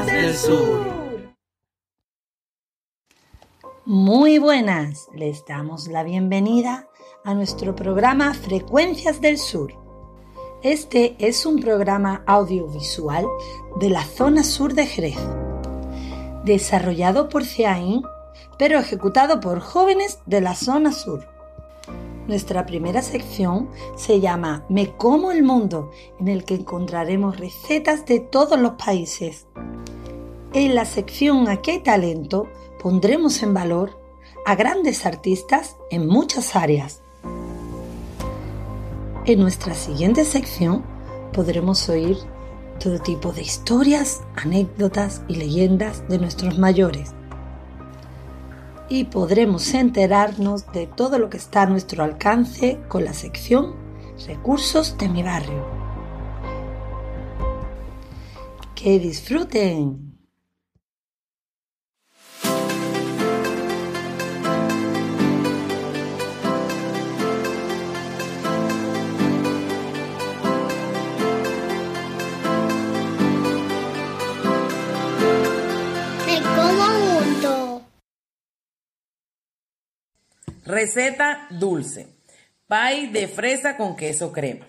Del Sur. Muy buenas, les damos la bienvenida a nuestro programa Frecuencias del Sur. Este es un programa audiovisual de la zona sur de Jerez, desarrollado por CEAIN, pero ejecutado por jóvenes de la zona sur. Nuestra primera sección se llama Me como el mundo, en el que encontraremos recetas de todos los países. En la sección Aquí hay talento pondremos en valor a grandes artistas en muchas áreas. En nuestra siguiente sección podremos oír todo tipo de historias, anécdotas y leyendas de nuestros mayores y podremos enterarnos de todo lo que está a nuestro alcance con la sección Recursos de mi barrio. ¡Que disfruten! Receta dulce. Pie de fresa con queso crema.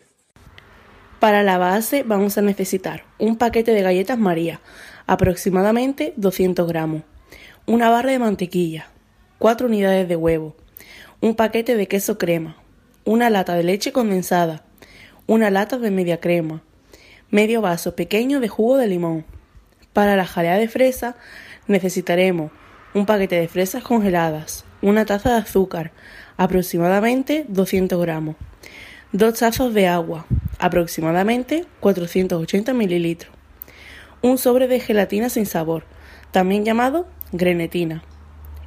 Para la base vamos a necesitar un paquete de galletas María, aproximadamente 200 gramos, una barra de mantequilla, 4 unidades de huevo, un paquete de queso crema, una lata de leche condensada, una lata de media crema, medio vaso pequeño de jugo de limón. Para la jalea de fresa necesitaremos un paquete de fresas congeladas, una taza de azúcar, aproximadamente 200 gramos, dos tazas de agua, aproximadamente 480 mililitros, un sobre de gelatina sin sabor, también llamado grenetina,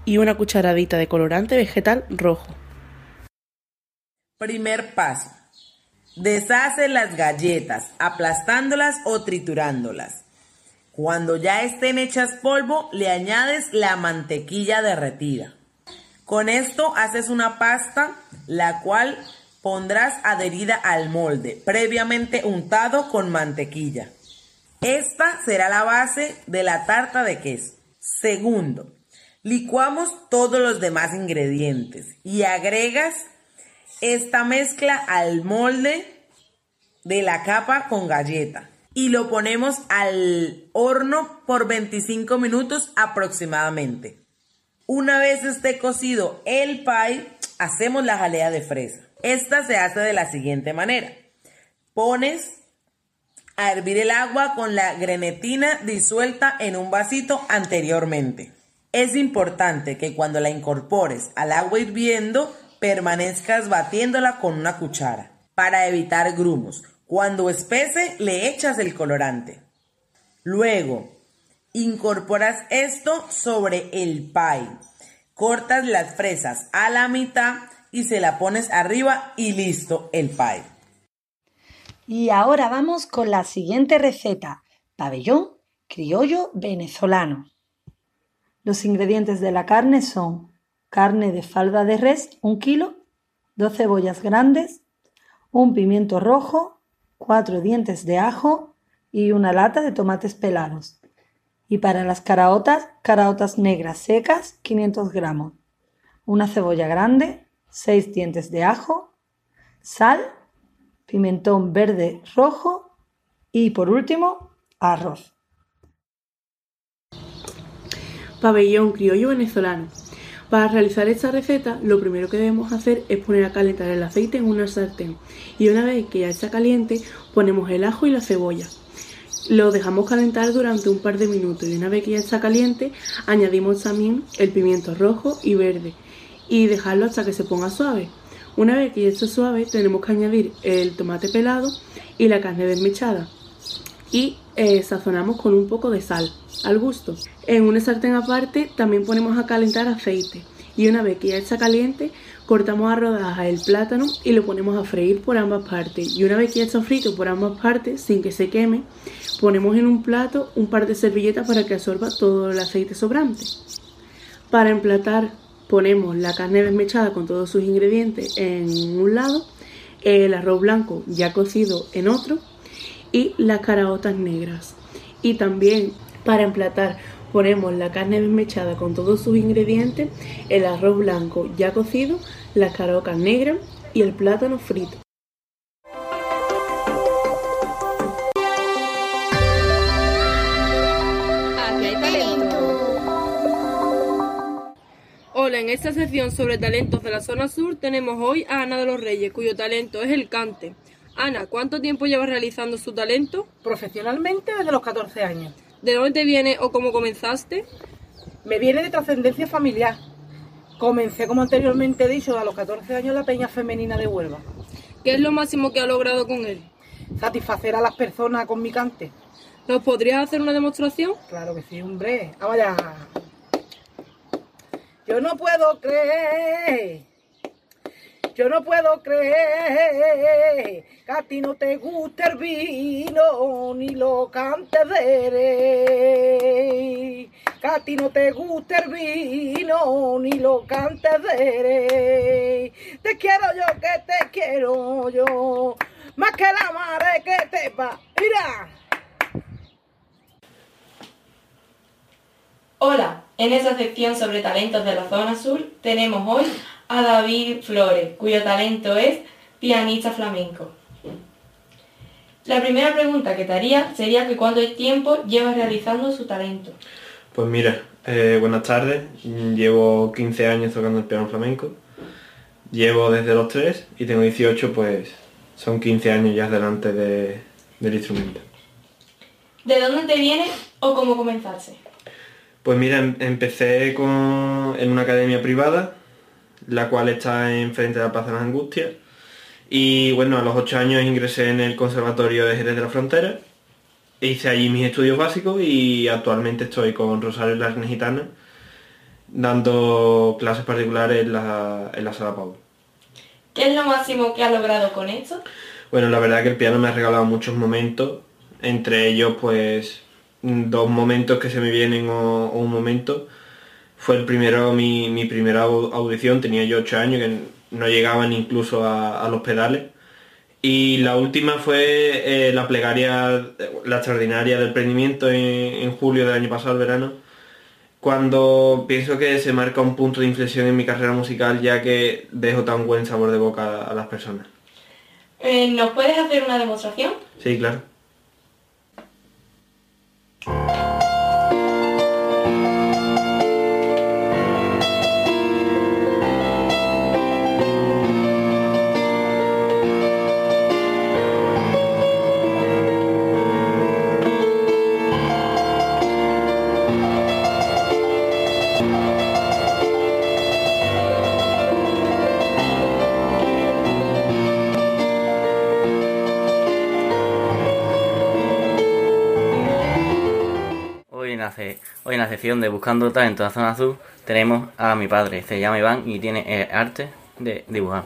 y una cucharadita de colorante vegetal rojo. Primer paso. Deshace las galletas, aplastándolas o triturándolas. Cuando ya estén hechas polvo, le añades la mantequilla derretida. Con esto haces una pasta la cual pondrás adherida al molde, previamente untado con mantequilla. Esta será la base de la tarta de queso. Segundo, licuamos todos los demás ingredientes y agregas esta mezcla al molde de la capa con galleta y lo ponemos al horno por 25 minutos aproximadamente. Una vez esté cocido el pie, hacemos la jalea de fresa. Esta se hace de la siguiente manera. Pones a hervir el agua con la grenetina disuelta en un vasito anteriormente. Es importante que cuando la incorpores al agua hirviendo, permanezcas batiéndola con una cuchara para evitar grumos. Cuando espese, le echas el colorante. Luego, Incorporas esto sobre el pie. Cortas las fresas a la mitad y se la pones arriba y listo el pie. Y ahora vamos con la siguiente receta. Pabellón criollo venezolano. Los ingredientes de la carne son carne de falda de res, un kilo, dos cebollas grandes, un pimiento rojo, cuatro dientes de ajo y una lata de tomates pelados. Y para las caraotas, caraotas negras secas, 500 gramos. Una cebolla grande, 6 dientes de ajo, sal, pimentón verde rojo y por último, arroz. Pabellón criollo venezolano. Para realizar esta receta, lo primero que debemos hacer es poner a calentar el aceite en una sartén y una vez que ya está caliente, ponemos el ajo y la cebolla. Lo dejamos calentar durante un par de minutos y una vez que ya está caliente añadimos también el pimiento rojo y verde y dejarlo hasta que se ponga suave. Una vez que ya está suave tenemos que añadir el tomate pelado y la carne desmechada y eh, sazonamos con un poco de sal al gusto. En una sartén aparte también ponemos a calentar aceite y una vez que ya está caliente cortamos a rodajas el plátano y lo ponemos a freír por ambas partes. Y una vez que ya está frito por ambas partes sin que se queme ponemos en un plato un par de servilletas para que absorba todo el aceite sobrante. Para emplatar ponemos la carne desmechada con todos sus ingredientes en un lado el arroz blanco ya cocido en otro y las caraotas negras. Y también para emplatar ponemos la carne desmechada con todos sus ingredientes, el arroz blanco ya cocido, las carocas negras y el plátano frito. Hola, en esta sección sobre talentos de la zona sur tenemos hoy a Ana de los Reyes, cuyo talento es el cante. Ana, ¿cuánto tiempo llevas realizando su talento? Profesionalmente desde los 14 años. ¿De dónde te viene o cómo comenzaste? Me viene de trascendencia familiar. Comencé, como anteriormente he dicho, a los 14 años la peña femenina de Huelva. ¿Qué es lo máximo que ha logrado con él? Satisfacer a las personas con mi cante. ¿Nos podrías hacer una demostración? Claro que sí, hombre. Vamos allá. Yo no puedo creer, yo no puedo creer que a ti no te guste el vino ni lo cantes de Que a ti no te guste el vino ni lo cantes de Te quiero yo que te quiero yo, más que la madre que te va. Mira. Hola, en esta sección sobre talentos de la zona sur tenemos hoy a David Flores, cuyo talento es pianista flamenco. La primera pregunta que te haría sería que cuánto tiempo llevas realizando su talento. Pues mira, eh, buenas tardes, llevo 15 años tocando el piano flamenco, llevo desde los 3 y tengo 18, pues son 15 años ya delante de, del instrumento. ¿De dónde te viene o cómo comenzaste? Pues mira, em, empecé en una academia privada, la cual está enfrente de la Plaza de las Angustias. Y bueno, a los ocho años ingresé en el Conservatorio de Jerez de la Frontera. Hice allí mis estudios básicos y actualmente estoy con Rosario Larnes Gitana dando clases particulares en la, en la sala Pau. ¿Qué es lo máximo que ha logrado con esto? Bueno, la verdad que el piano me ha regalado muchos momentos, entre ellos pues dos momentos que se me vienen o, un momento. Fue el primero, mi, primera audición, tenía yo ocho años, que no llegaban incluso a, los pedales. Y la última fue eh, la plegaria, la extraordinaria del prendimiento en, julio del año pasado, el verano, cuando pienso que se marca un punto de inflexión en mi carrera musical ya que dejo tan buen sabor de boca a, las personas. Eh, ¿Nos puedes hacer una demostración? Sí, claro. Sección de Buscando Talento en la Zona Azul tenemos a mi padre, se llama Iván y tiene el arte de dibujar.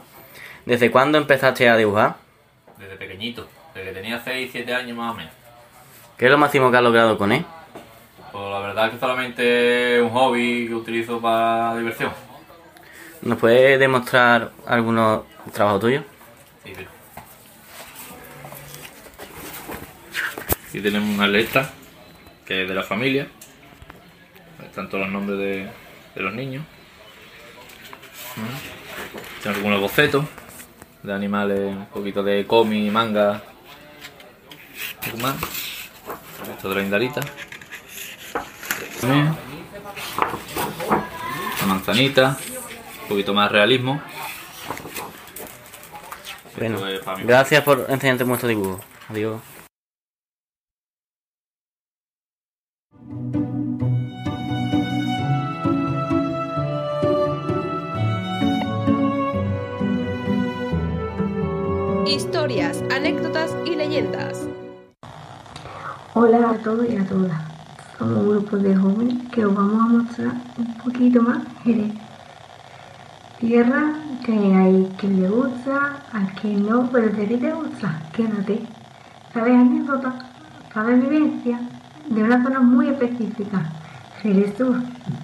¿Desde cuándo empezaste a dibujar? Desde pequeñito, desde que tenía 6, 7 años más o menos. ¿Qué es lo máximo que has logrado con él? Pues la verdad es que solamente es un hobby que utilizo para diversión. ¿Nos puedes demostrar algunos trabajos tuyos? Sí, sí. Aquí tenemos una letra que es de la familia. Están todos los nombres de, los niños. Tengo algunos bocetos de animales, un poquito de cómic, manga. Esto de la indarita. La manzanita, un poquito más realismo. Bueno, gracias por enseñarte muestro dibujo. Adiós. Anécdotas y leyendas. Hola a todos y a todas. Somos un grupo de jóvenes que os vamos a mostrar un poquito más Jerez. Tierra que hay quien le gusta, a quien no, pero a ti te gusta, quédate. ¿Sabes anécdotas? ¿Sabes vivencia? De una zona muy específica. Jerez Sur,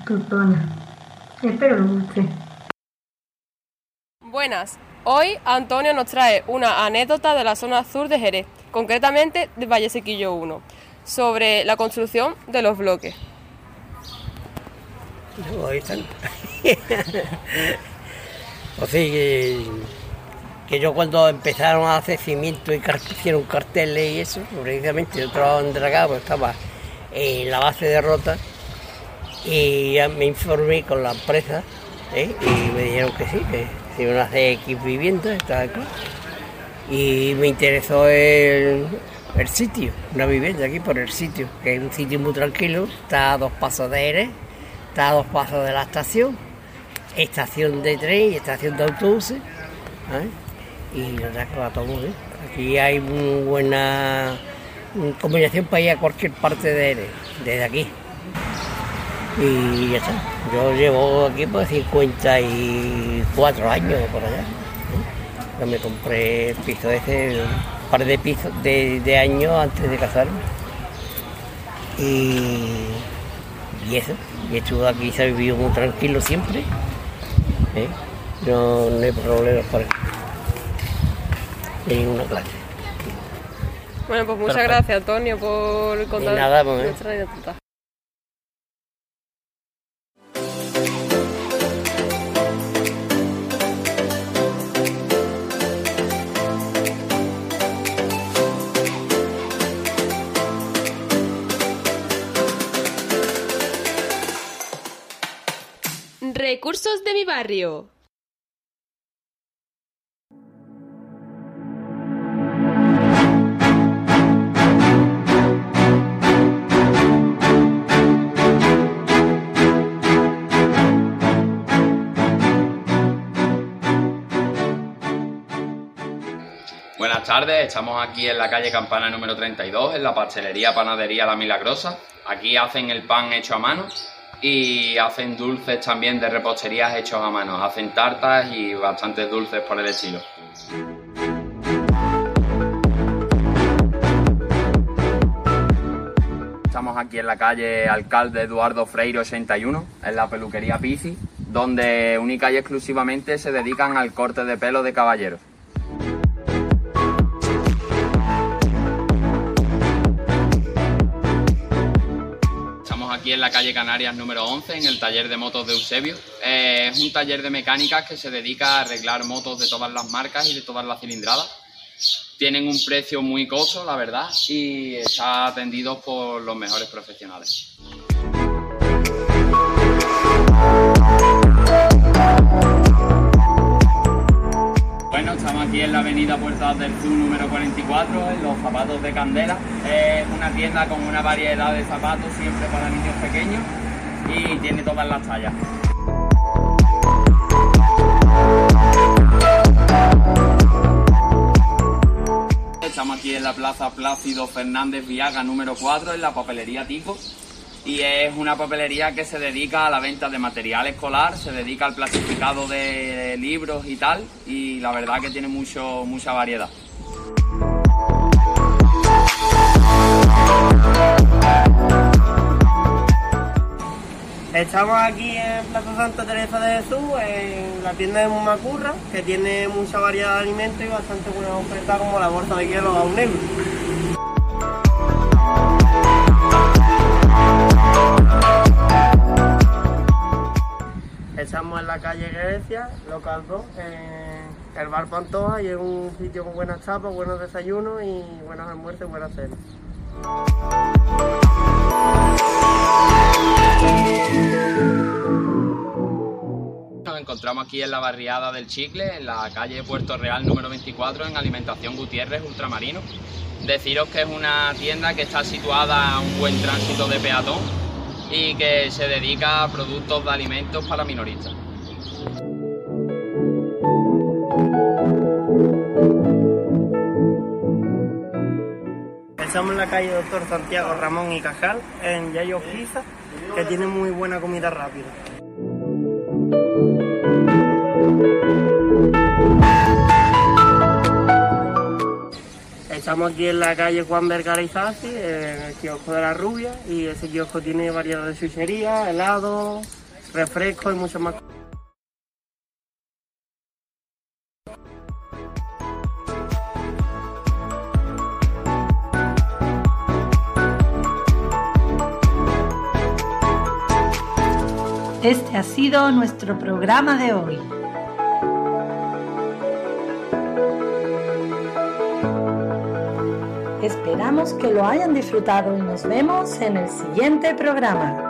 tu zona. Espero que os guste. Buenas, Hoy Antonio nos trae una anécdota de la zona sur de Jerez, concretamente de Valle Sequillo 1. sobre la construcción de los bloques. No, ahí están. o sea, que, yo cuando empezaron a hacer cimiento y hicieron carteles y eso, precisamente yo trabajaba en Dragado, estaba en la base de Rota y ya me informé con la empresa ¿eh? y me dijeron que sí, que a hacer X viviendas, estaba claro. Y me interesó el, el sitio, una vivienda aquí por el sitio, que es un sitio muy tranquilo, está a dos pasos de Eres, está a dos pasos de la estación, estación de tren y estación de autobuses. ¿eh? Y la verdad que va todo. Aquí hay muy buena combinación para ir a cualquier parte de Eres, desde aquí. Y ya está. Yo llevo aquí por 54 años por allá. ¿eh? Yo me compré el piso ese, un par de pisos de, de años antes de casarme. Y, y eso. Y estuve aquí, se ha vivido muy tranquilo siempre. ¿eh? No, no hay problemas. De ninguna clase. Bueno, pues muchas Perfecto. gracias Antonio por contar nada, pues, Recursos de mi barrio. Buenas tardes, estamos aquí en la calle Campana número 32, en la pastelería Panadería La Milagrosa. Aquí hacen el pan hecho a mano y hacen dulces también de reposterías hechos a mano. Hacen tartas y bastantes dulces por el estilo. Estamos aquí en la calle Alcalde Eduardo Freire 81, en la peluquería Pizzi, donde única y exclusivamente se dedican al corte de pelo de caballeros. Aquí en la calle Canarias número 11, en el taller de motos de Eusebio. Eh, es un taller de mecánicas que se dedica a arreglar motos de todas las marcas y de todas las cilindradas. Tienen un precio muy costo, la verdad, y está atendido por los mejores profesionales. Estamos aquí en la avenida Puertas del Sur número 44, en los zapatos de Candela. Es una tienda con una variedad de zapatos, siempre para niños pequeños, y tiene todas las tallas. Estamos aquí en la Plaza Plácido Fernández Viaga número 4, en la papelería Tico. Y es una papelería que se dedica a la venta de material escolar, se dedica al plastificado de libros y tal. Y la verdad que tiene mucho, mucha variedad. Estamos aquí en Plaza Santa Teresa de Jesús, en la tienda de Mumacurra, que tiene mucha variedad de alimentos y bastante buenas ofertas como la bolsa de hielo a un euro. Estamos en la calle Grecia, local 2, en el bar Pantoja y es un sitio con buenas tapas, buenos desayunos y buenos almuerzos y buenas cenas. Nos encontramos aquí en la barriada del Chicle, en la calle Puerto Real número 24, en Alimentación Gutiérrez Ultramarino. Deciros que es una tienda que está situada a un buen tránsito de peatón y que se dedica a productos de alimentos para minoristas. Estamos en la calle Doctor Santiago Ramón y Cajal, en Yayo Pizza, que tiene muy buena comida rápida. Estamos aquí en la calle Juan Vergara Izazi, en el kiosco de la Rubia, y ese kiosco tiene variedad de chucherías, helados, refrescos y muchas más cosas. Este ha sido nuestro programa de hoy. Esperamos que lo hayan disfrutado y nos vemos en el siguiente programa.